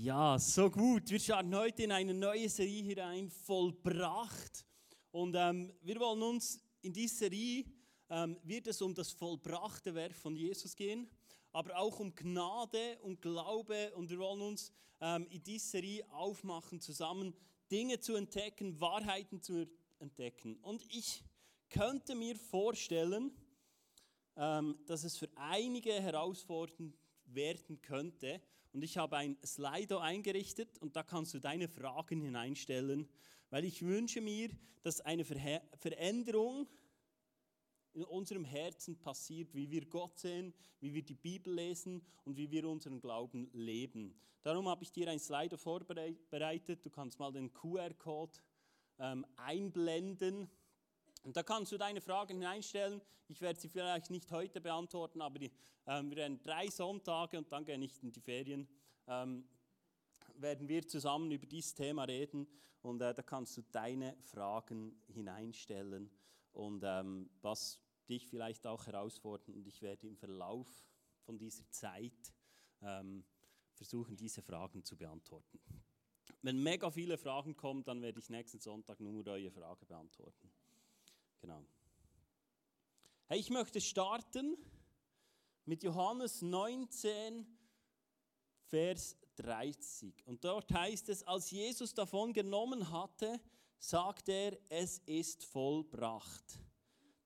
Ja, so gut. Wir starten heute in eine neue Serie hinein, vollbracht. Und ähm, wir wollen uns in dieser Serie, ähm, wird es um das vollbrachte Werk von Jesus gehen, aber auch um Gnade und Glaube. Und wir wollen uns ähm, in dieser Serie aufmachen, zusammen Dinge zu entdecken, Wahrheiten zu entdecken. Und ich könnte mir vorstellen, ähm, dass es für einige herausfordernd werden könnte, und ich habe ein Slido eingerichtet und da kannst du deine Fragen hineinstellen, weil ich wünsche mir, dass eine Ver Veränderung in unserem Herzen passiert, wie wir Gott sehen, wie wir die Bibel lesen und wie wir unseren Glauben leben. Darum habe ich dir ein Slido vorbereitet. Du kannst mal den QR-Code ähm, einblenden. Und da kannst du deine Fragen hineinstellen. Ich werde sie vielleicht nicht heute beantworten, aber die, ähm, wir werden drei Sonntage und dann gehe ich in die Ferien. Ähm, werden wir zusammen über dieses Thema reden und äh, da kannst du deine Fragen hineinstellen und ähm, was dich vielleicht auch herausfordern und ich werde im Verlauf von dieser Zeit ähm, versuchen, diese Fragen zu beantworten. Wenn mega viele Fragen kommen, dann werde ich nächsten Sonntag nur eure Frage beantworten. Genau. Hey, ich möchte starten mit Johannes 19, Vers 30. Und dort heißt es, als Jesus davon genommen hatte, sagt er, es ist vollbracht.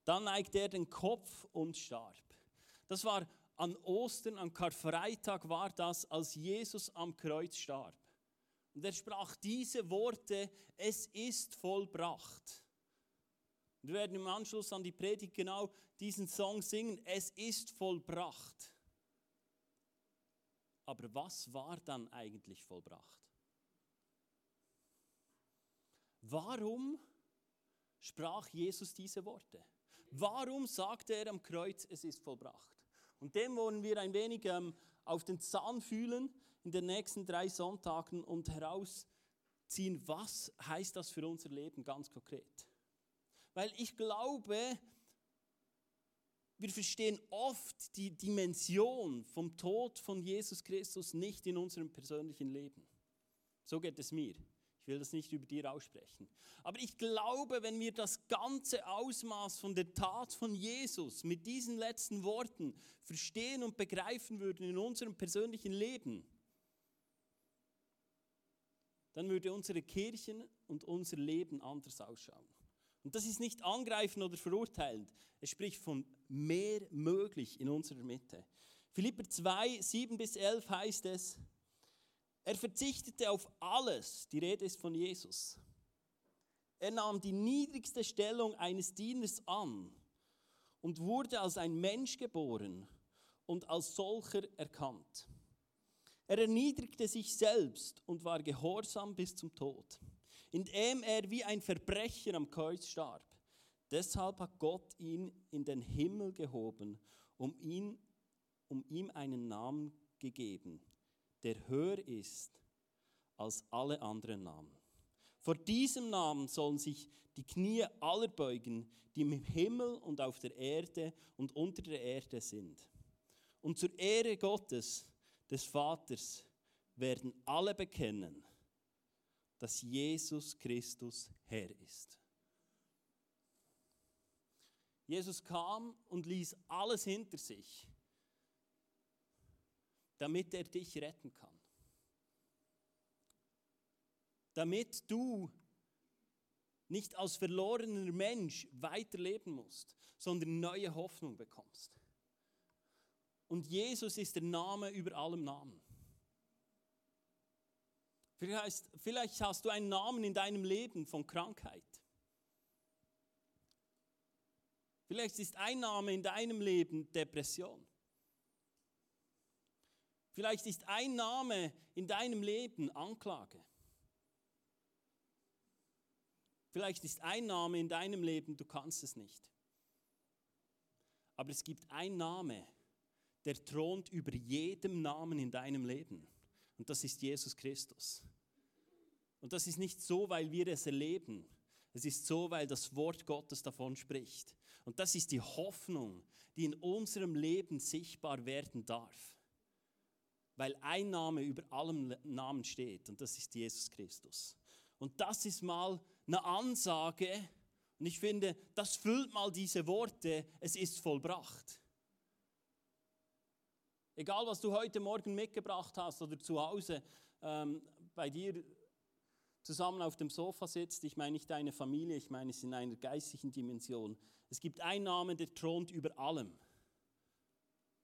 Dann neigte er den Kopf und starb. Das war an Ostern, an Karfreitag war das, als Jesus am Kreuz starb. Und er sprach diese Worte, es ist vollbracht. Wir werden im Anschluss an die Predigt genau diesen Song singen. Es ist vollbracht. Aber was war dann eigentlich vollbracht? Warum sprach Jesus diese Worte? Warum sagte er am Kreuz, es ist vollbracht? Und dem wollen wir ein wenig ähm, auf den Zahn fühlen in den nächsten drei Sonntagen und herausziehen, was heißt das für unser Leben ganz konkret. Weil ich glaube, wir verstehen oft die Dimension vom Tod von Jesus Christus nicht in unserem persönlichen Leben. So geht es mir. Ich will das nicht über dir aussprechen. Aber ich glaube, wenn wir das ganze Ausmaß von der Tat von Jesus mit diesen letzten Worten verstehen und begreifen würden in unserem persönlichen Leben, dann würde unsere Kirchen und unser Leben anders ausschauen. Und das ist nicht angreifen oder verurteilend. Es spricht von mehr möglich in unserer Mitte. Philipper 2, 7 bis 11 heißt es, er verzichtete auf alles, die Rede ist von Jesus. Er nahm die niedrigste Stellung eines Dieners an und wurde als ein Mensch geboren und als solcher erkannt. Er erniedrigte sich selbst und war gehorsam bis zum Tod indem er wie ein Verbrecher am Kreuz starb. Deshalb hat Gott ihn in den Himmel gehoben, um, ihn, um ihm einen Namen gegeben, der höher ist als alle anderen Namen. Vor diesem Namen sollen sich die Knie aller beugen, die im Himmel und auf der Erde und unter der Erde sind. Und zur Ehre Gottes, des Vaters, werden alle bekennen, dass Jesus Christus Herr ist. Jesus kam und ließ alles hinter sich, damit er dich retten kann. Damit du nicht als verlorener Mensch weiterleben musst, sondern neue Hoffnung bekommst. Und Jesus ist der Name über allem Namen. Vielleicht, vielleicht hast du einen Namen in deinem Leben von Krankheit. Vielleicht ist ein Name in deinem Leben Depression. Vielleicht ist ein Name in deinem Leben Anklage. Vielleicht ist ein Name in deinem Leben, du kannst es nicht. Aber es gibt einen Name, der thront über jedem Namen in deinem Leben. Und das ist Jesus Christus. Und das ist nicht so, weil wir es erleben. Es ist so, weil das Wort Gottes davon spricht. Und das ist die Hoffnung, die in unserem Leben sichtbar werden darf. weil ein Name über allem Namen steht und das ist Jesus Christus. Und das ist mal eine Ansage und ich finde, das füllt mal diese Worte, es ist vollbracht. Egal, was du heute Morgen mitgebracht hast oder zu Hause ähm, bei dir zusammen auf dem Sofa sitzt, ich meine nicht deine Familie, ich meine es in einer geistlichen Dimension. Es gibt einen Namen, der thront über allem.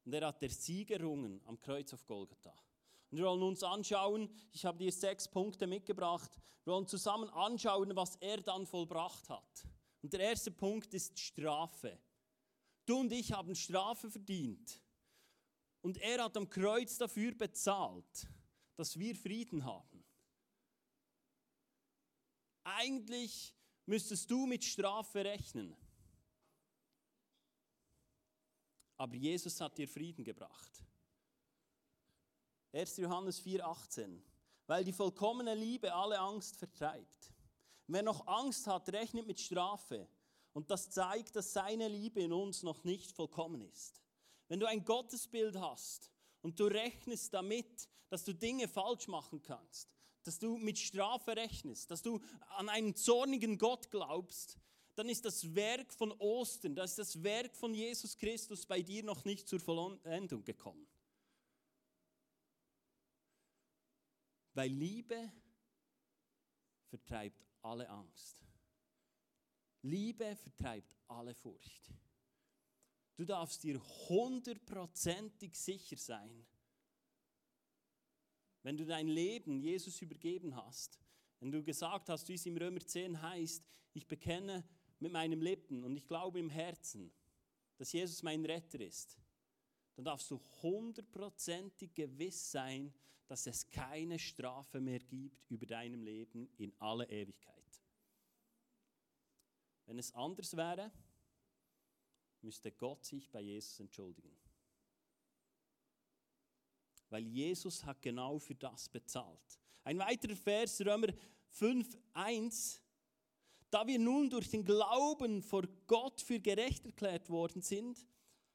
Und er hat der Sieg errungen am Kreuz auf Golgatha. Und wir wollen uns anschauen, ich habe dir sechs Punkte mitgebracht, wir wollen zusammen anschauen, was er dann vollbracht hat. Und der erste Punkt ist Strafe. Du und ich haben Strafe verdient. Und er hat am Kreuz dafür bezahlt, dass wir Frieden haben. Eigentlich müsstest du mit Strafe rechnen. Aber Jesus hat dir Frieden gebracht. 1. Johannes 4,18. Weil die vollkommene Liebe alle Angst vertreibt. Wer noch Angst hat, rechnet mit Strafe. Und das zeigt, dass seine Liebe in uns noch nicht vollkommen ist. Wenn du ein Gottesbild hast und du rechnest damit, dass du Dinge falsch machen kannst, dass du mit Strafe rechnest, dass du an einen zornigen Gott glaubst, dann ist das Werk von Ostern, das ist das Werk von Jesus Christus bei dir noch nicht zur Vollendung gekommen. Weil Liebe vertreibt alle Angst. Liebe vertreibt alle Furcht. Du darfst dir hundertprozentig sicher sein, wenn du dein Leben Jesus übergeben hast, wenn du gesagt hast, wie es im Römer 10 heißt, ich bekenne mit meinem Lippen und ich glaube im Herzen, dass Jesus mein Retter ist, dann darfst du hundertprozentig gewiss sein, dass es keine Strafe mehr gibt über deinem Leben in alle Ewigkeit. Wenn es anders wäre, müsste Gott sich bei Jesus entschuldigen. Weil Jesus hat genau für das bezahlt. Ein weiterer Vers, Römer 5, 1. Da wir nun durch den Glauben vor Gott für gerecht erklärt worden sind,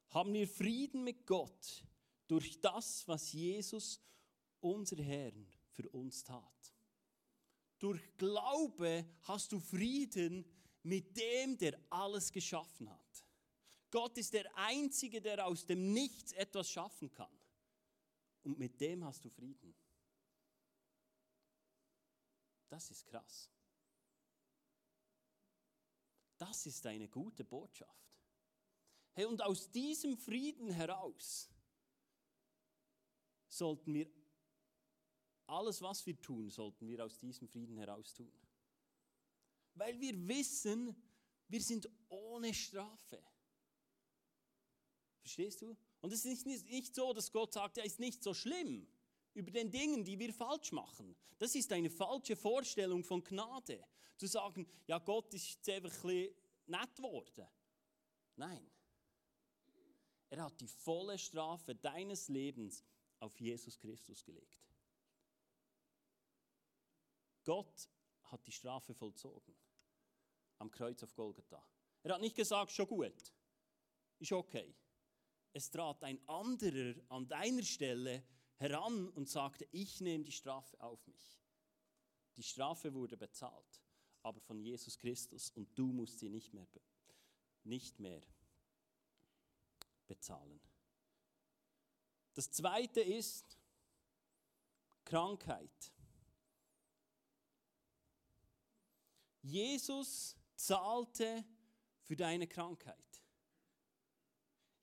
haben wir Frieden mit Gott durch das, was Jesus unser Herrn für uns tat. Durch Glaube hast du Frieden mit dem, der alles geschaffen hat. Gott ist der Einzige, der aus dem Nichts etwas schaffen kann. Und mit dem hast du Frieden. Das ist krass. Das ist eine gute Botschaft. Hey, und aus diesem Frieden heraus sollten wir alles, was wir tun, sollten wir aus diesem Frieden heraus tun. Weil wir wissen, wir sind ohne Strafe. Verstehst du? Und es ist nicht, nicht so, dass Gott sagt, ja, ist nicht so schlimm über den Dingen, die wir falsch machen. Das ist eine falsche Vorstellung von Gnade. Zu sagen, ja, Gott ist jetzt einfach ein bisschen nett geworden. Nein. Er hat die volle Strafe deines Lebens auf Jesus Christus gelegt. Gott hat die Strafe vollzogen am Kreuz auf Golgatha. Er hat nicht gesagt, schon gut, ist okay. Es trat ein anderer an deiner Stelle heran und sagte, ich nehme die Strafe auf mich. Die Strafe wurde bezahlt, aber von Jesus Christus und du musst sie nicht mehr, nicht mehr bezahlen. Das zweite ist Krankheit. Jesus zahlte für deine Krankheit.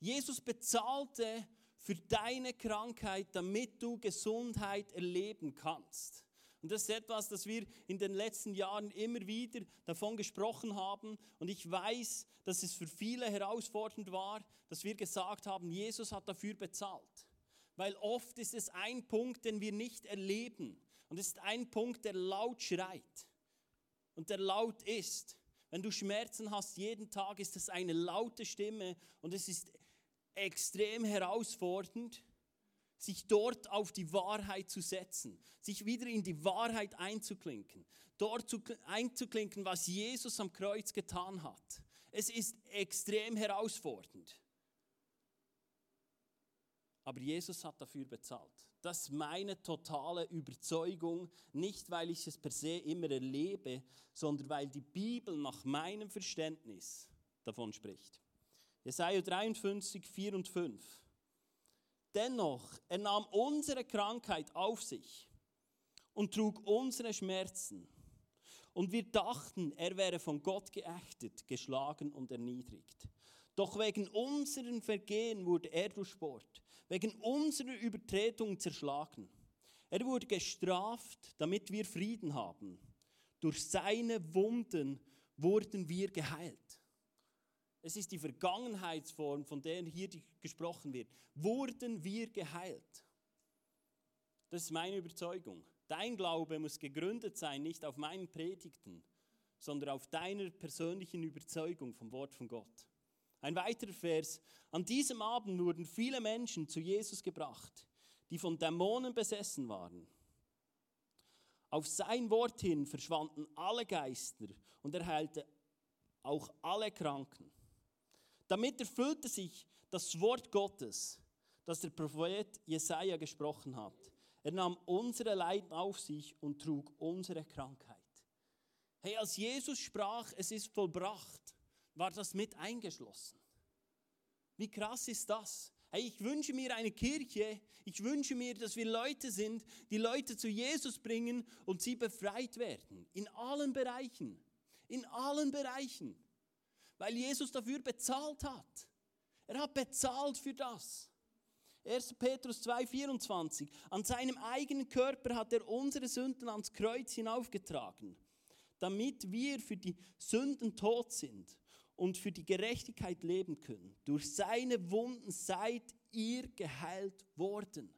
Jesus bezahlte für deine Krankheit, damit du Gesundheit erleben kannst. Und das ist etwas, das wir in den letzten Jahren immer wieder davon gesprochen haben. Und ich weiß, dass es für viele herausfordernd war, dass wir gesagt haben, Jesus hat dafür bezahlt. Weil oft ist es ein Punkt, den wir nicht erleben. Und es ist ein Punkt, der laut schreit und der laut ist. Wenn du Schmerzen hast jeden Tag, ist es eine laute Stimme und es ist extrem herausfordernd, sich dort auf die Wahrheit zu setzen, sich wieder in die Wahrheit einzuklinken, dort zu, einzuklinken, was Jesus am Kreuz getan hat. Es ist extrem herausfordernd. Aber Jesus hat dafür bezahlt. Das ist meine totale Überzeugung, nicht weil ich es per se immer erlebe, sondern weil die Bibel nach meinem Verständnis davon spricht. Jesaja 53, 4 und 5. Dennoch, er nahm unsere Krankheit auf sich und trug unsere Schmerzen. Und wir dachten, er wäre von Gott geächtet, geschlagen und erniedrigt. Doch wegen unseren Vergehen wurde er durchbohrt, wegen unserer Übertretung zerschlagen. Er wurde gestraft, damit wir Frieden haben. Durch seine Wunden wurden wir geheilt. Es ist die Vergangenheitsform, von der hier gesprochen wird. Wurden wir geheilt. Das ist meine Überzeugung. Dein Glaube muss gegründet sein, nicht auf meinen Predigten, sondern auf deiner persönlichen Überzeugung vom Wort von Gott. Ein weiterer Vers. An diesem Abend wurden viele Menschen zu Jesus gebracht, die von Dämonen besessen waren. Auf sein Wort hin verschwanden alle Geister und er heilte auch alle Kranken. Damit erfüllte sich das Wort Gottes, das der Prophet Jesaja gesprochen hat. Er nahm unsere Leiden auf sich und trug unsere Krankheit. Hey, als Jesus sprach, es ist vollbracht, war das mit eingeschlossen. Wie krass ist das? Hey, ich wünsche mir eine Kirche, ich wünsche mir, dass wir Leute sind, die Leute zu Jesus bringen und sie befreit werden. In allen Bereichen. In allen Bereichen. Weil Jesus dafür bezahlt hat. Er hat bezahlt für das. 1. Petrus 2,24. An seinem eigenen Körper hat er unsere Sünden ans Kreuz hinaufgetragen, damit wir für die Sünden tot sind und für die Gerechtigkeit leben können. Durch seine Wunden seid ihr geheilt worden.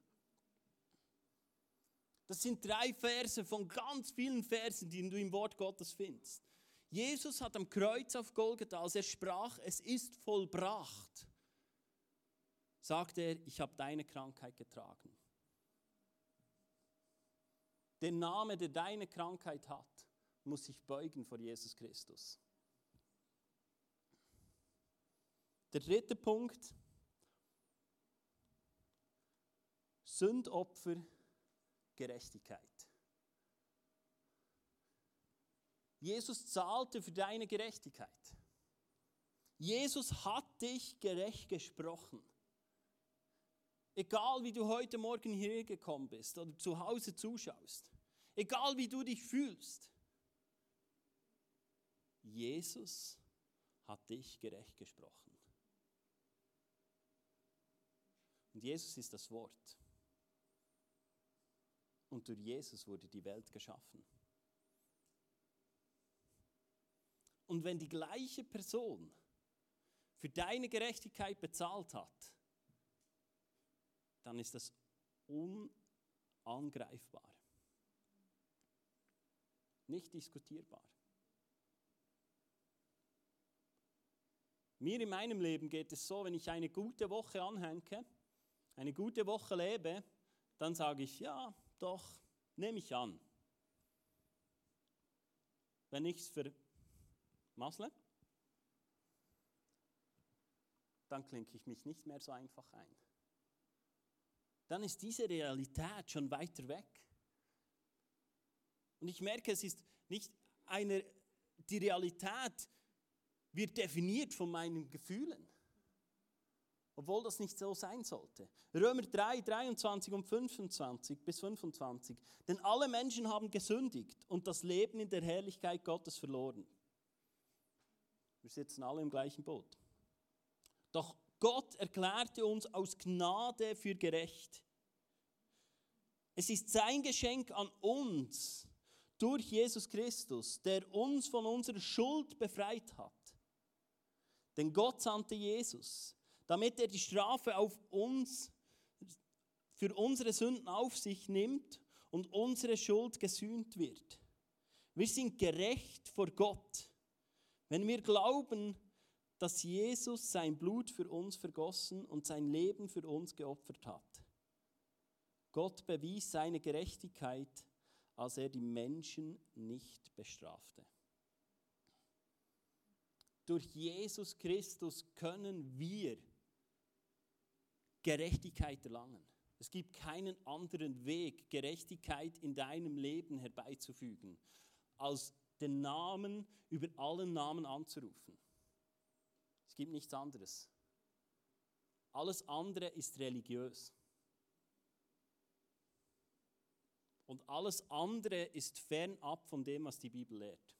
Das sind drei Verse von ganz vielen Versen, die du im Wort Gottes findest. Jesus hat am Kreuz auf Golgatha, als er sprach, es ist vollbracht, sagte er, ich habe deine Krankheit getragen. Der Name, der deine Krankheit hat, muss sich beugen vor Jesus Christus. Der dritte Punkt, Sündopfer, Gerechtigkeit. Jesus zahlte für deine Gerechtigkeit. Jesus hat dich gerecht gesprochen. Egal wie du heute Morgen hierher gekommen bist oder zu Hause zuschaust, egal wie du dich fühlst, Jesus hat dich gerecht gesprochen. Und Jesus ist das Wort. Und durch Jesus wurde die Welt geschaffen. Und wenn die gleiche Person für deine Gerechtigkeit bezahlt hat, dann ist das unangreifbar. Nicht diskutierbar. Mir in meinem Leben geht es so, wenn ich eine gute Woche anhänge, eine gute Woche lebe, dann sage ich, ja, doch, nehme ich an. Wenn ich es vermassle, dann klinke ich mich nicht mehr so einfach ein. Dann ist diese Realität schon weiter weg. Und ich merke, es ist nicht eine, die Realität wird definiert von meinen Gefühlen. Obwohl das nicht so sein sollte. Römer 3, 23 und 25 bis 25. Denn alle Menschen haben gesündigt und das Leben in der Herrlichkeit Gottes verloren. Wir sitzen alle im gleichen Boot. Doch Gott erklärte uns aus Gnade für gerecht. Es ist sein Geschenk an uns durch Jesus Christus, der uns von unserer Schuld befreit hat. Denn Gott sandte Jesus damit er die Strafe auf uns, für unsere Sünden auf sich nimmt und unsere Schuld gesühnt wird. Wir sind gerecht vor Gott, wenn wir glauben, dass Jesus sein Blut für uns vergossen und sein Leben für uns geopfert hat. Gott bewies seine Gerechtigkeit, als er die Menschen nicht bestrafte. Durch Jesus Christus können wir Gerechtigkeit erlangen. Es gibt keinen anderen Weg, Gerechtigkeit in deinem Leben herbeizufügen, als den Namen über allen Namen anzurufen. Es gibt nichts anderes. Alles andere ist religiös. Und alles andere ist fernab von dem, was die Bibel lehrt.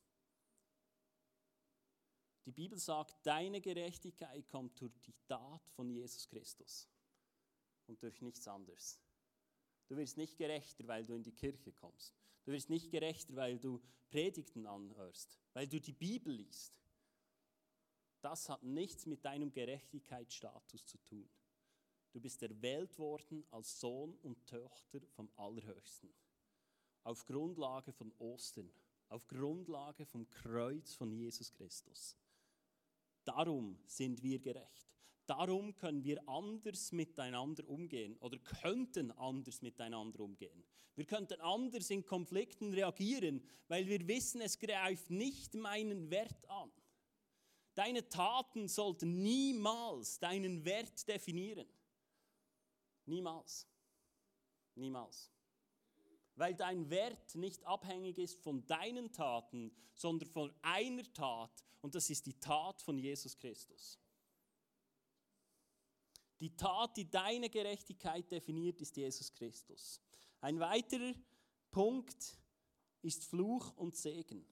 Die Bibel sagt, deine Gerechtigkeit kommt durch die Tat von Jesus Christus und durch nichts anderes. Du wirst nicht gerechter, weil du in die Kirche kommst. Du wirst nicht gerechter, weil du Predigten anhörst, weil du die Bibel liest. Das hat nichts mit deinem Gerechtigkeitsstatus zu tun. Du bist erwählt worden als Sohn und Tochter vom Allerhöchsten. Auf Grundlage von Ostern, auf Grundlage vom Kreuz von Jesus Christus. Darum sind wir gerecht. Darum können wir anders miteinander umgehen oder könnten anders miteinander umgehen. Wir könnten anders in Konflikten reagieren, weil wir wissen, es greift nicht meinen Wert an. Deine Taten sollten niemals deinen Wert definieren. Niemals. Niemals. Weil dein Wert nicht abhängig ist von deinen Taten, sondern von einer Tat, und das ist die Tat von Jesus Christus. Die Tat, die deine Gerechtigkeit definiert, ist Jesus Christus. Ein weiterer Punkt ist Fluch und Segen.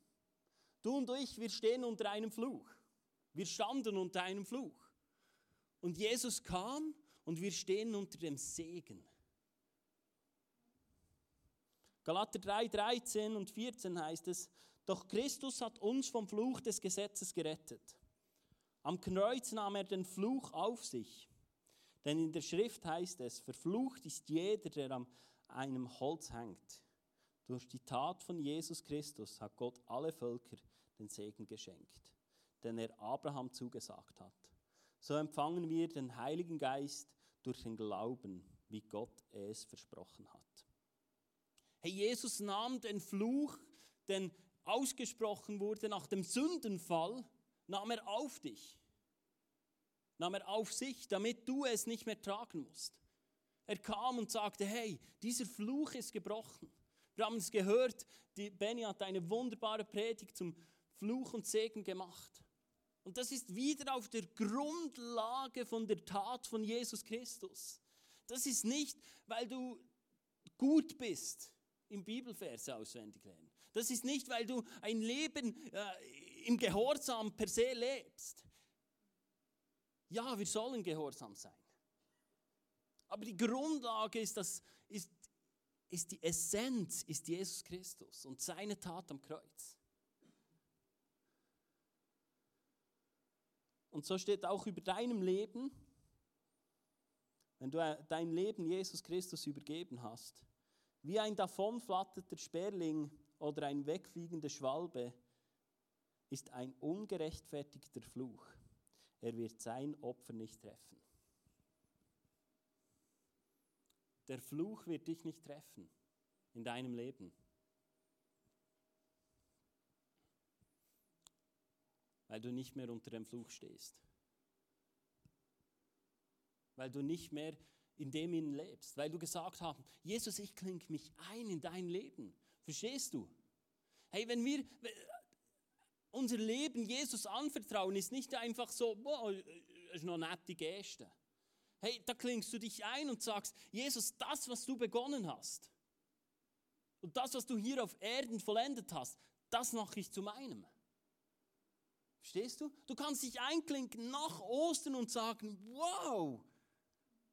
Du und ich, wir stehen unter einem Fluch. Wir standen unter einem Fluch. Und Jesus kam und wir stehen unter dem Segen. Galater 3, 13 und 14 heißt es, doch Christus hat uns vom Fluch des Gesetzes gerettet. Am Kreuz nahm er den Fluch auf sich. Denn in der Schrift heißt es, verflucht ist jeder, der an einem Holz hängt. Durch die Tat von Jesus Christus hat Gott alle Völker den Segen geschenkt, den er Abraham zugesagt hat. So empfangen wir den Heiligen Geist durch den Glauben, wie Gott es versprochen hat. Hey, Jesus nahm den Fluch, den ausgesprochen wurde nach dem Sündenfall, nahm er auf dich. Nahm er auf sich, damit du es nicht mehr tragen musst. Er kam und sagte, hey, dieser Fluch ist gebrochen. Wir haben es gehört, die Benny hat eine wunderbare Predigt zum Fluch und Segen gemacht. Und das ist wieder auf der Grundlage von der Tat von Jesus Christus. Das ist nicht, weil du gut bist, im Bibelverse auswendig lernen. Das ist nicht, weil du ein Leben äh, im Gehorsam per se lebst. Ja, wir sollen gehorsam sein. Aber die Grundlage ist, das, ist, ist die Essenz, ist Jesus Christus und seine Tat am Kreuz. Und so steht auch über deinem Leben, wenn du äh, dein Leben Jesus Christus übergeben hast, wie ein davonflatternder Sperling oder ein wegfliegender Schwalbe ist ein ungerechtfertigter Fluch. Er wird sein Opfer nicht treffen. Der Fluch wird dich nicht treffen in deinem Leben. Weil du nicht mehr unter dem Fluch stehst. Weil du nicht mehr in dem ihn lebst, weil du gesagt hast, Jesus, ich klinge mich ein in dein Leben. Verstehst du? Hey, wenn wir unser Leben Jesus anvertrauen, ist nicht einfach so, boah, ist noch nette Geste. Hey, da klingst du dich ein und sagst, Jesus, das, was du begonnen hast und das, was du hier auf Erden vollendet hast, das mache ich zu meinem. Verstehst du? Du kannst dich einklinken nach Ostern und sagen, wow,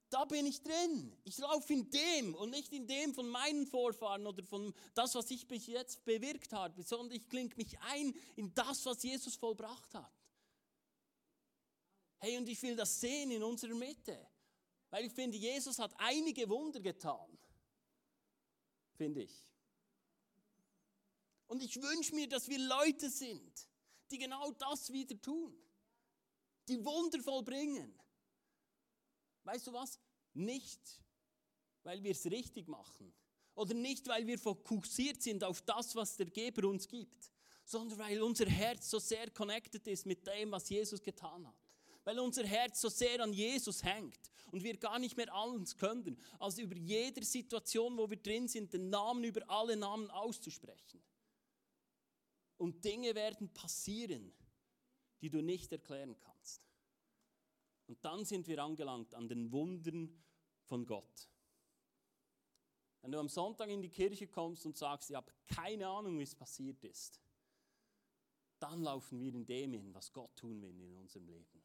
da bin ich drin. Ich laufe in dem und nicht in dem von meinen Vorfahren oder von das, was ich bis jetzt bewirkt habe, sondern ich klinge mich ein in das, was Jesus vollbracht hat. Hey, und ich will das sehen in unserer Mitte. Weil ich finde, Jesus hat einige Wunder getan. Finde ich. Und ich wünsche mir, dass wir Leute sind, die genau das wieder tun. Die Wunder vollbringen. Weißt du was? Nicht, weil wir es richtig machen oder nicht, weil wir fokussiert sind auf das, was der Geber uns gibt, sondern weil unser Herz so sehr connected ist mit dem, was Jesus getan hat. weil unser Herz so sehr an Jesus hängt und wir gar nicht mehr alles können, als über jede Situation, wo wir drin sind, den Namen über alle Namen auszusprechen. Und Dinge werden passieren, die du nicht erklären kannst. Und dann sind wir angelangt an den Wundern von Gott. Wenn du am Sonntag in die Kirche kommst und sagst, ich habe keine Ahnung, wie es passiert ist, dann laufen wir in dem hin, was Gott tun will in unserem Leben.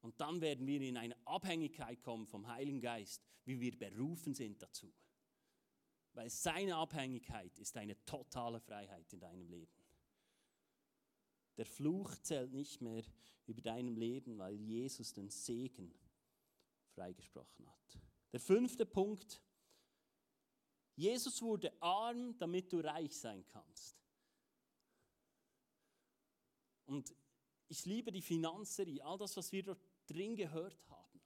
Und dann werden wir in eine Abhängigkeit kommen vom Heiligen Geist, wie wir berufen sind dazu. Weil seine Abhängigkeit ist eine totale Freiheit in deinem Leben. Der Fluch zählt nicht mehr über deinem Leben, weil Jesus den Segen freigesprochen hat. Der fünfte Punkt. Jesus wurde arm, damit du reich sein kannst. Und ich liebe die Finanzerie, all das, was wir dort drin gehört haben.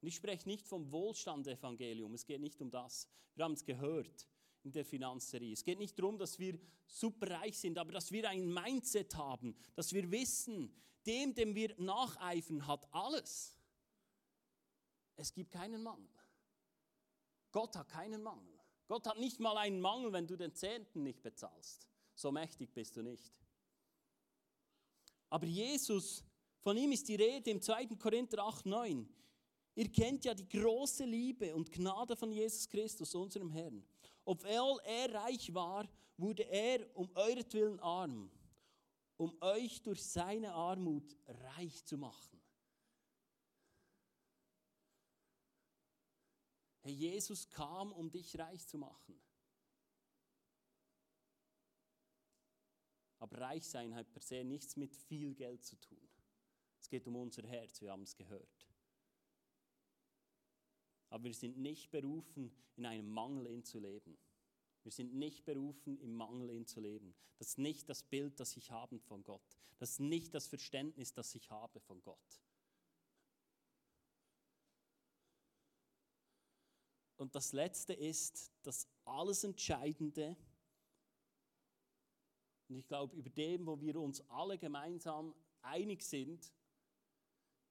Und ich spreche nicht vom Wohlstand-Evangelium, es geht nicht um das. Wir haben es gehört in der Finanzerie. Es geht nicht darum, dass wir superreich sind, aber dass wir ein Mindset haben, dass wir wissen, dem, dem wir nacheifern, hat alles. Es gibt keinen Mangel. Gott hat keinen Mangel. Gott hat nicht mal einen Mangel, wenn du den Zehnten nicht bezahlst. So mächtig bist du nicht. Aber Jesus, von ihm ist die Rede im 2. Korinther 8, 9. Ihr kennt ja die große Liebe und Gnade von Jesus Christus, unserem Herrn. Obwohl er reich war, wurde er um euretwillen arm, um euch durch seine Armut reich zu machen. Herr Jesus kam, um dich reich zu machen. Aber reich sein hat per se nichts mit viel Geld zu tun. Es geht um unser Herz, wir haben es gehört. Aber wir sind nicht berufen, in einem Mangel zu leben. Wir sind nicht berufen, im Mangel zu leben. Das ist nicht das Bild, das ich habe von Gott. Das ist nicht das Verständnis, das ich habe von Gott. Und das Letzte ist das alles Entscheidende, und ich glaube, über dem, wo wir uns alle gemeinsam einig sind,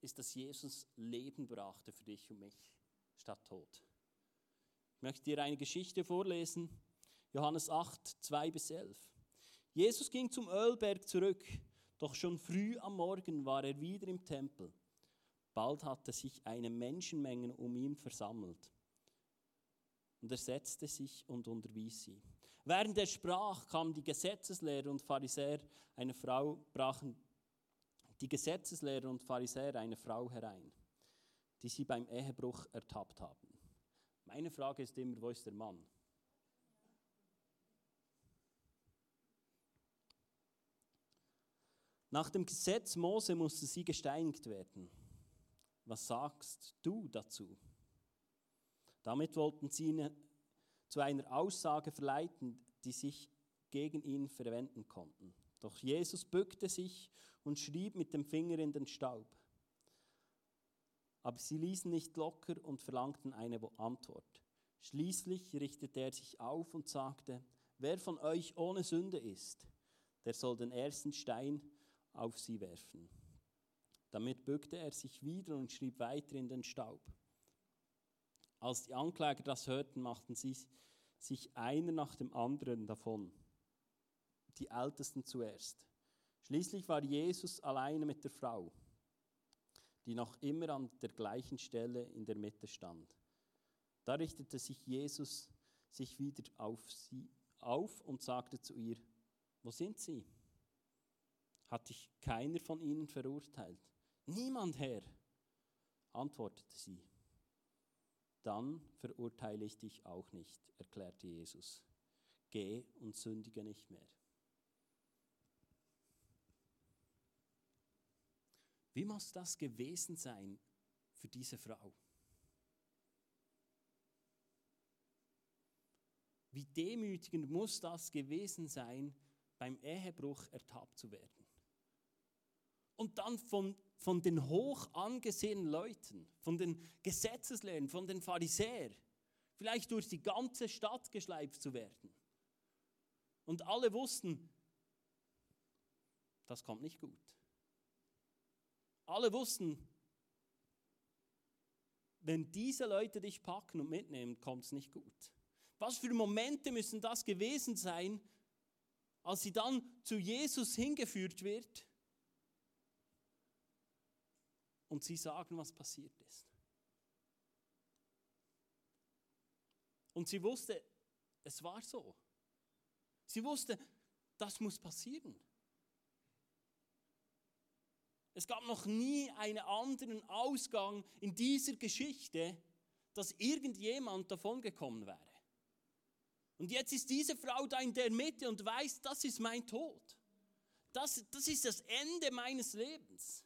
ist, dass Jesus Leben brachte für dich und mich statt Tod. Ich möchte dir eine Geschichte vorlesen, Johannes 8, 2 bis 11. Jesus ging zum Ölberg zurück, doch schon früh am Morgen war er wieder im Tempel. Bald hatte sich eine Menschenmenge um ihn versammelt. Und er setzte sich und unterwies sie. Während er sprach, kamen die Gesetzeslehrer und Pharisäer eine Frau, brachen die Gesetzeslehrer und Pharisäer eine Frau herein, die sie beim Ehebruch ertappt haben. Meine Frage ist immer, wo ist der Mann? Nach dem Gesetz Mose musste sie gesteinigt werden. Was sagst du dazu? Damit wollten sie ihn zu einer Aussage verleiten, die sich gegen ihn verwenden konnten. Doch Jesus bückte sich und schrieb mit dem Finger in den Staub. Aber sie ließen nicht locker und verlangten eine Antwort. Schließlich richtete er sich auf und sagte, wer von euch ohne Sünde ist, der soll den ersten Stein auf sie werfen. Damit bückte er sich wieder und schrieb weiter in den Staub. Als die Ankläger das hörten, machten sie sich einer nach dem anderen davon, die Ältesten zuerst. Schließlich war Jesus alleine mit der Frau, die noch immer an der gleichen Stelle in der Mitte stand. Da richtete sich Jesus sich wieder auf sie auf und sagte zu ihr, wo sind sie? Hat dich keiner von ihnen verurteilt? Niemand, Herr, antwortete sie dann verurteile ich dich auch nicht, erklärte Jesus. Geh und sündige nicht mehr. Wie muss das gewesen sein für diese Frau? Wie demütigend muss das gewesen sein, beim Ehebruch ertappt zu werden? Und dann von von den hoch angesehenen Leuten, von den Gesetzeslehrern, von den Pharisäern, vielleicht durch die ganze Stadt geschleift zu werden. Und alle wussten, das kommt nicht gut. Alle wussten, wenn diese Leute dich packen und mitnehmen, kommt es nicht gut. Was für Momente müssen das gewesen sein, als sie dann zu Jesus hingeführt wird und sie sagen, was passiert ist. Und sie wusste, es war so. Sie wusste, das muss passieren. Es gab noch nie einen anderen Ausgang in dieser Geschichte, dass irgendjemand davongekommen wäre. Und jetzt ist diese Frau da in der Mitte und weiß, das ist mein Tod. Das, das ist das Ende meines Lebens.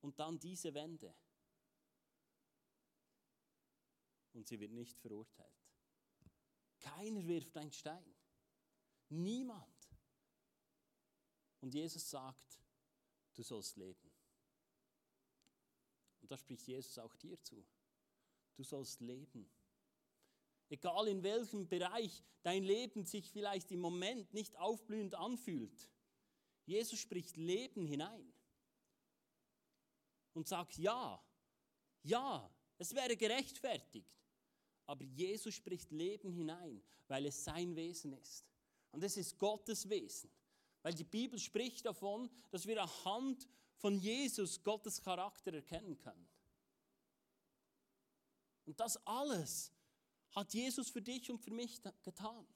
Und dann diese Wende. Und sie wird nicht verurteilt. Keiner wirft einen Stein. Niemand. Und Jesus sagt, du sollst leben. Und da spricht Jesus auch dir zu. Du sollst leben. Egal in welchem Bereich dein Leben sich vielleicht im Moment nicht aufblühend anfühlt. Jesus spricht Leben hinein und sagt ja, ja, es wäre gerechtfertigt. Aber Jesus spricht Leben hinein, weil es sein Wesen ist. Und es ist Gottes Wesen. Weil die Bibel spricht davon, dass wir anhand von Jesus Gottes Charakter erkennen können. Und das alles hat Jesus für dich und für mich getan.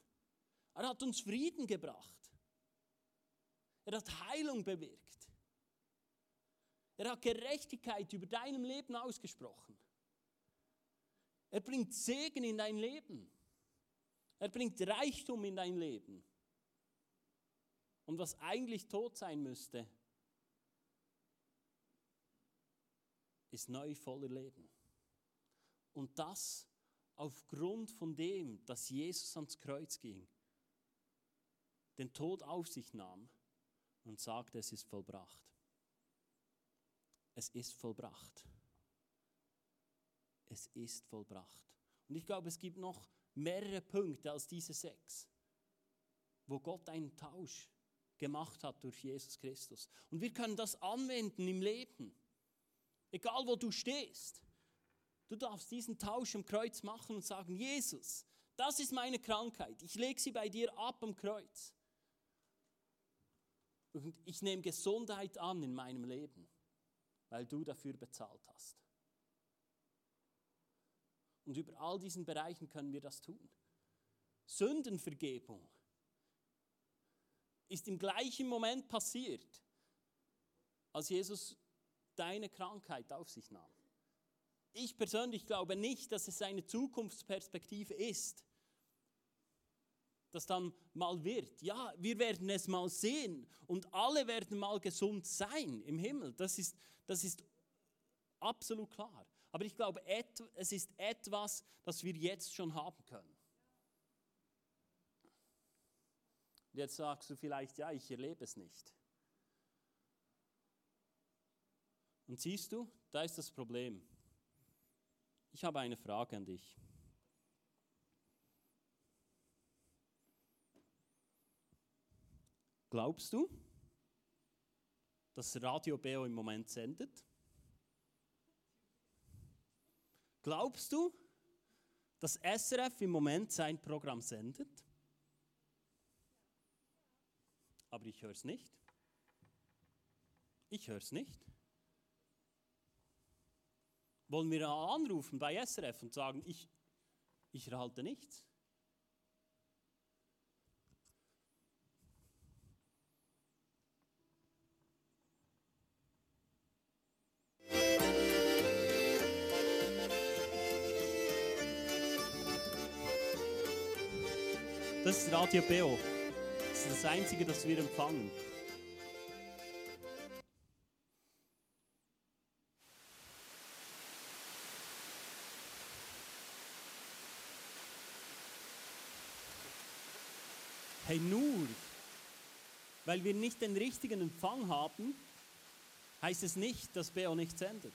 Er hat uns Frieden gebracht. Er hat Heilung bewirkt. Er hat Gerechtigkeit über deinem Leben ausgesprochen. Er bringt Segen in dein Leben. Er bringt Reichtum in dein Leben. Und was eigentlich tot sein müsste, ist neu voller Leben. Und das aufgrund von dem, dass Jesus ans Kreuz ging, den Tod auf sich nahm und sagte, es ist vollbracht. Es ist vollbracht. Es ist vollbracht. Und ich glaube, es gibt noch mehrere Punkte als diese sechs, wo Gott einen Tausch gemacht hat durch Jesus Christus. Und wir können das anwenden im Leben. Egal wo du stehst. Du darfst diesen Tausch am Kreuz machen und sagen, Jesus, das ist meine Krankheit. Ich lege sie bei dir ab am Kreuz. Und ich nehme Gesundheit an in meinem Leben, weil du dafür bezahlt hast. Und über all diesen Bereichen können wir das tun. Sündenvergebung ist im gleichen Moment passiert, als Jesus deine Krankheit auf sich nahm. Ich persönlich glaube nicht, dass es eine Zukunftsperspektive ist, dass dann mal wird. Ja, wir werden es mal sehen und alle werden mal gesund sein im Himmel. Das ist, das ist absolut klar. Aber ich glaube, es ist etwas, das wir jetzt schon haben können. Jetzt sagst du vielleicht, ja, ich erlebe es nicht. Und siehst du, da ist das Problem. Ich habe eine Frage an dich. Glaubst du, dass Radio Beo im Moment sendet? Glaubst du, dass SRF im Moment sein Programm sendet? Aber ich höre es nicht. Ich höre es nicht. Wollen wir anrufen bei SRF und sagen, ich, ich erhalte nichts? Das ist Radio Beo. Das ist das Einzige, das wir empfangen. Hey, nur weil wir nicht den richtigen Empfang haben, heißt es nicht, dass Beo nicht sendet.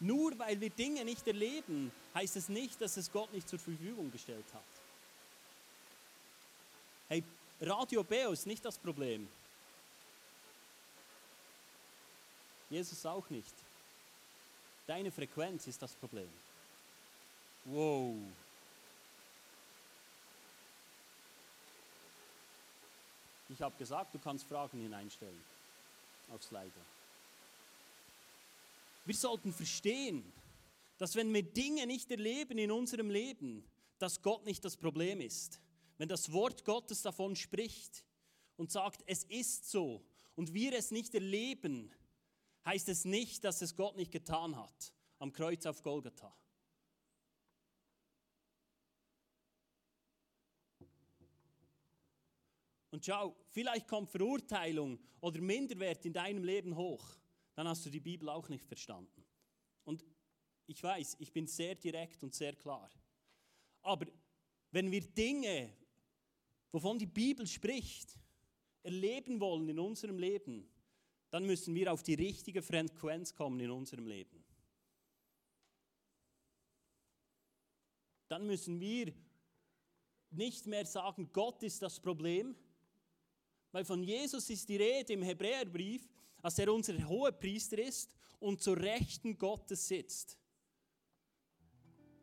Nur weil wir Dinge nicht erleben, heißt es nicht, dass es Gott nicht zur Verfügung gestellt hat. Hey, Radio Beo ist nicht das Problem. Jesus auch nicht. Deine Frequenz ist das Problem. Wow. Ich habe gesagt, du kannst Fragen hineinstellen auf Slider. Wir sollten verstehen, dass wenn wir Dinge nicht erleben in unserem Leben, dass Gott nicht das Problem ist. Wenn das Wort Gottes davon spricht und sagt, es ist so und wir es nicht erleben, heißt es nicht, dass es Gott nicht getan hat am Kreuz auf Golgatha. Und schau, vielleicht kommt Verurteilung oder Minderwert in deinem Leben hoch. Dann hast du die Bibel auch nicht verstanden. Und ich weiß, ich bin sehr direkt und sehr klar. Aber wenn wir Dinge, wovon die Bibel spricht, erleben wollen in unserem Leben, dann müssen wir auf die richtige Frequenz kommen in unserem Leben. Dann müssen wir nicht mehr sagen, Gott ist das Problem, weil von Jesus ist die Rede im Hebräerbrief, als er unser Hohepriester ist und zur Rechten Gottes sitzt.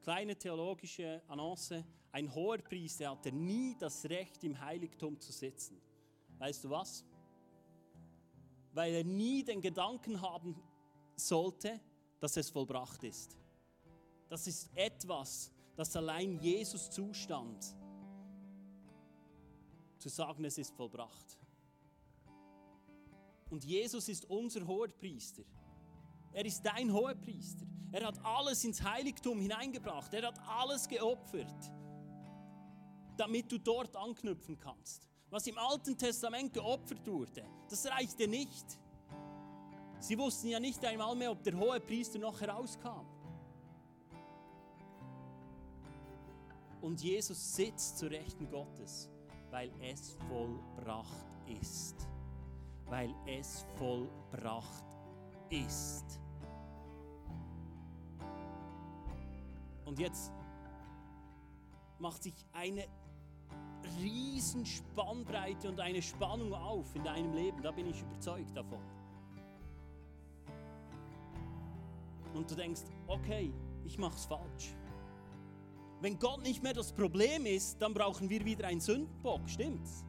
Kleine theologische Annonce, ein Hohepriester hatte nie das Recht, im Heiligtum zu sitzen. Weißt du was? Weil er nie den Gedanken haben sollte, dass es vollbracht ist. Das ist etwas, das allein Jesus zustand, zu sagen, es ist vollbracht. Und Jesus ist unser Hohepriester. Er ist dein Hohepriester. Er hat alles ins Heiligtum hineingebracht. Er hat alles geopfert, damit du dort anknüpfen kannst. Was im Alten Testament geopfert wurde, das reichte nicht. Sie wussten ja nicht einmal mehr, ob der Hohepriester noch herauskam. Und Jesus sitzt zu Rechten Gottes, weil es vollbracht ist weil es vollbracht ist. Und jetzt macht sich eine riesen Spannbreite und eine Spannung auf in deinem Leben, da bin ich überzeugt davon. Und du denkst, okay, ich mach's falsch. Wenn Gott nicht mehr das Problem ist, dann brauchen wir wieder einen Sündenbock, stimmt's?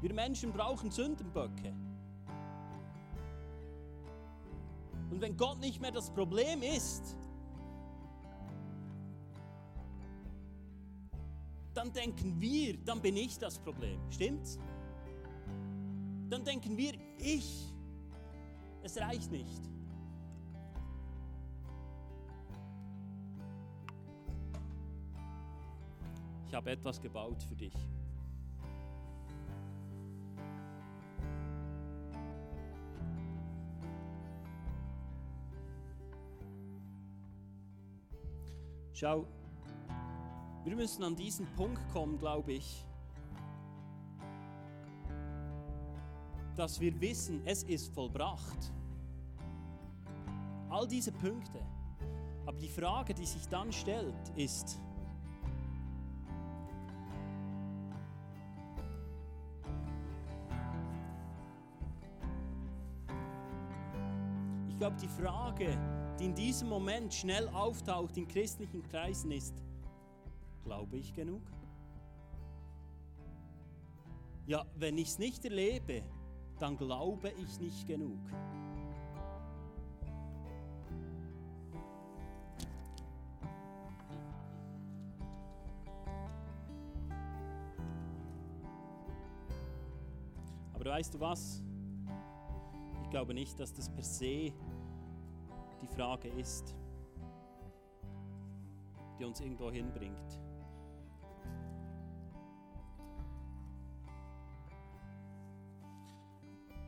Wir Menschen brauchen Sündenböcke. Und wenn Gott nicht mehr das Problem ist, dann denken wir, dann bin ich das Problem. Stimmt's? Dann denken wir, ich. Es reicht nicht. Ich habe etwas gebaut für dich. Schau, wir müssen an diesen Punkt kommen, glaube ich, dass wir wissen, es ist vollbracht. All diese Punkte. Aber die Frage, die sich dann stellt, ist, ich glaube, die Frage, die in diesem Moment schnell auftaucht in christlichen Kreisen, ist, glaube ich genug? Ja, wenn ich es nicht erlebe, dann glaube ich nicht genug. Aber weißt du was? Ich glaube nicht, dass das per se die Frage ist, die uns irgendwo hinbringt.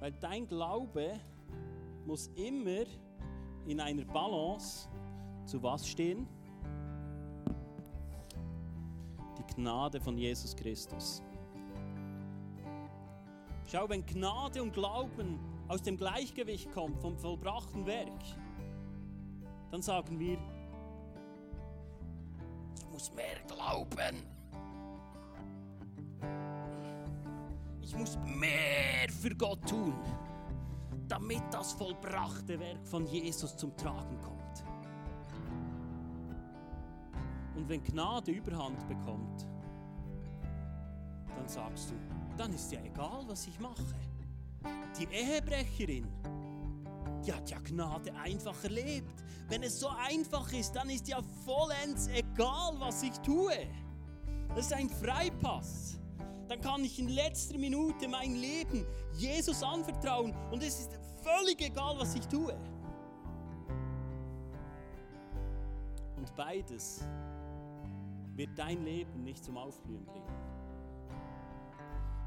Weil dein Glaube muss immer in einer Balance zu was stehen? Die Gnade von Jesus Christus. Schau, wenn Gnade und Glauben aus dem Gleichgewicht kommt vom vollbrachten Werk, dann sagen wir, ich muss mehr glauben. Ich muss mehr für Gott tun. damit das vollbrachte Werk von Jesus zum Tragen kommt. Und wenn Gnade Überhand bekommt, dann sagst du, dann ist ja egal, was ich mache. Die Ehebrecherin, die hat ja Gnade einfach erlebt. Wenn es so einfach ist, dann ist ja vollends egal, was ich tue. Das ist ein Freipass. Dann kann ich in letzter Minute mein Leben Jesus anvertrauen und es ist völlig egal, was ich tue. Und beides wird dein Leben nicht zum Aufblühen bringen.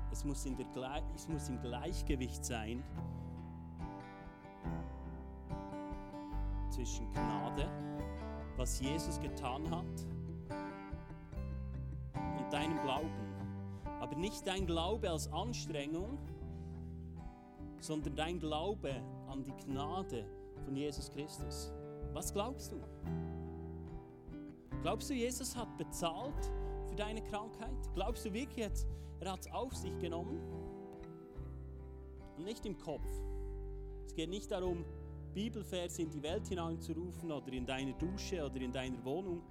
Es muss, in der, es muss im Gleichgewicht sein zwischen Gnade, was Jesus getan hat, und deinem Glauben. Aber nicht dein Glaube als Anstrengung, sondern dein Glaube an die Gnade von Jesus Christus. Was glaubst du? Glaubst du, Jesus hat bezahlt für deine Krankheit? Glaubst du wirklich, er hat es auf sich genommen? Und nicht im Kopf. Es geht nicht darum, Bibelverse in die Welt hineinzurufen oder in deiner Dusche oder in deiner Wohnung.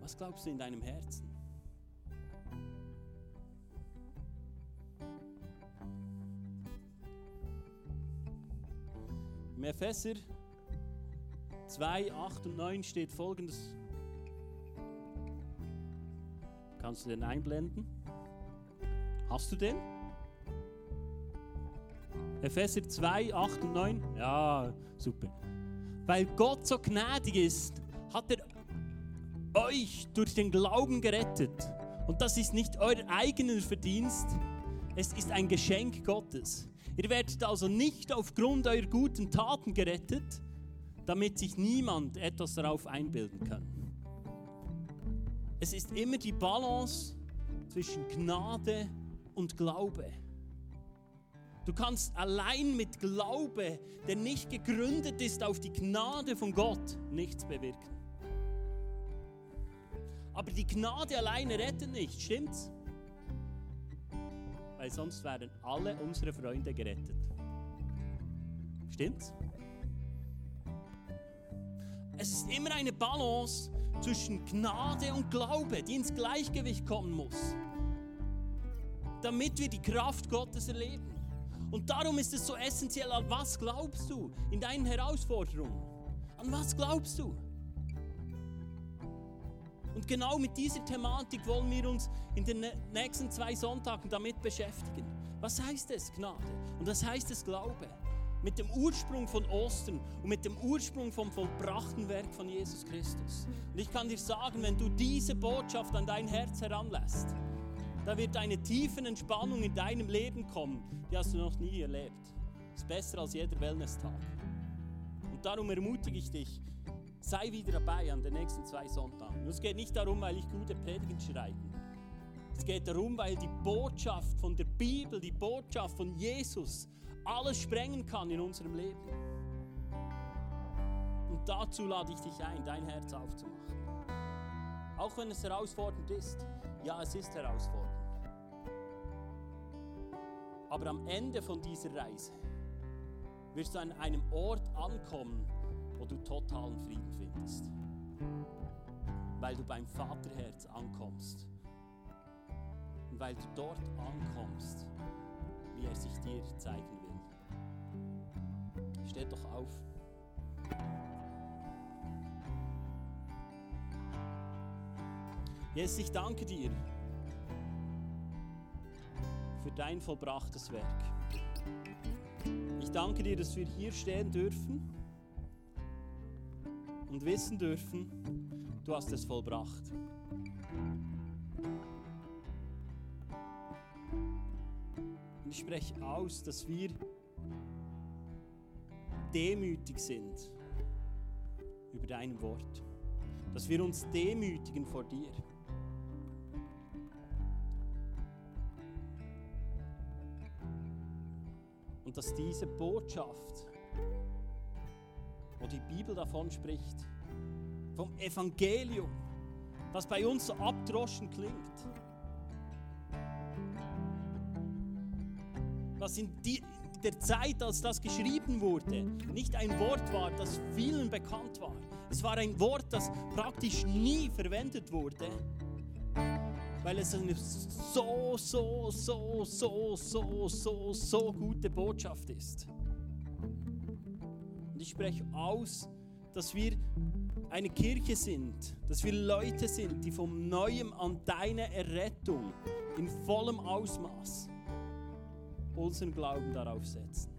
Was glaubst du in deinem Herzen? Im Epheser 2, 8 und 9 steht folgendes. Kannst du den einblenden? Hast du den? Epheser 2, 8 und 9. Ja, super. Weil Gott so gnädig ist, hat er euch durch den Glauben gerettet. Und das ist nicht euer eigener Verdienst, es ist ein Geschenk Gottes. Ihr werdet also nicht aufgrund eurer guten Taten gerettet, damit sich niemand etwas darauf einbilden kann. Es ist immer die Balance zwischen Gnade und Glaube. Du kannst allein mit Glaube, der nicht gegründet ist auf die Gnade von Gott, nichts bewirken. Aber die Gnade alleine rettet nicht, stimmt's? Weil sonst wären alle unsere Freunde gerettet. Stimmt's? Es ist immer eine Balance zwischen Gnade und Glaube, die ins Gleichgewicht kommen muss, damit wir die Kraft Gottes erleben. Und darum ist es so essentiell, an was glaubst du in deinen Herausforderungen? An was glaubst du? Und genau mit dieser Thematik wollen wir uns in den nächsten zwei Sonntagen damit beschäftigen. Was heißt es Gnade? Und was heißt es Glaube? Mit dem Ursprung von Ostern und mit dem Ursprung vom vollbrachten Werk von Jesus Christus. Und ich kann dir sagen, wenn du diese Botschaft an dein Herz heranlässt, da wird eine tiefe Entspannung in deinem Leben kommen, die hast du noch nie erlebt. Das ist besser als jeder Wellness-Tag. Und darum ermutige ich dich, sei wieder dabei an den nächsten zwei Sonntagen. Und es geht nicht darum, weil ich gute Predigen schreibe. Es geht darum, weil die Botschaft von der Bibel, die Botschaft von Jesus alles sprengen kann in unserem Leben. Und dazu lade ich dich ein, dein Herz aufzumachen. Auch wenn es herausfordernd ist. Ja, es ist herausfordernd. Aber am Ende von dieser Reise wirst du an einem Ort ankommen, wo du totalen Frieden findest. Weil du beim Vaterherz ankommst. Und weil du dort ankommst, wie er sich dir zeigen will. Steht doch auf. Jesus, ich danke dir für dein vollbrachtes Werk. Ich danke dir, dass wir hier stehen dürfen und wissen dürfen, du hast es vollbracht. Und ich spreche aus, dass wir demütig sind über dein Wort. Dass wir uns demütigen vor dir. Und dass diese Botschaft, die Bibel davon spricht, vom Evangelium, was bei uns so abdroschen klingt, was in die der Zeit, als das geschrieben wurde, nicht ein Wort war, das vielen bekannt war. Es war ein Wort, das praktisch nie verwendet wurde, weil es eine so, so, so, so, so, so, so gute Botschaft ist. Spreche aus, dass wir eine Kirche sind, dass wir Leute sind, die vom Neuem an deine Errettung in vollem Ausmaß unseren Glauben darauf setzen.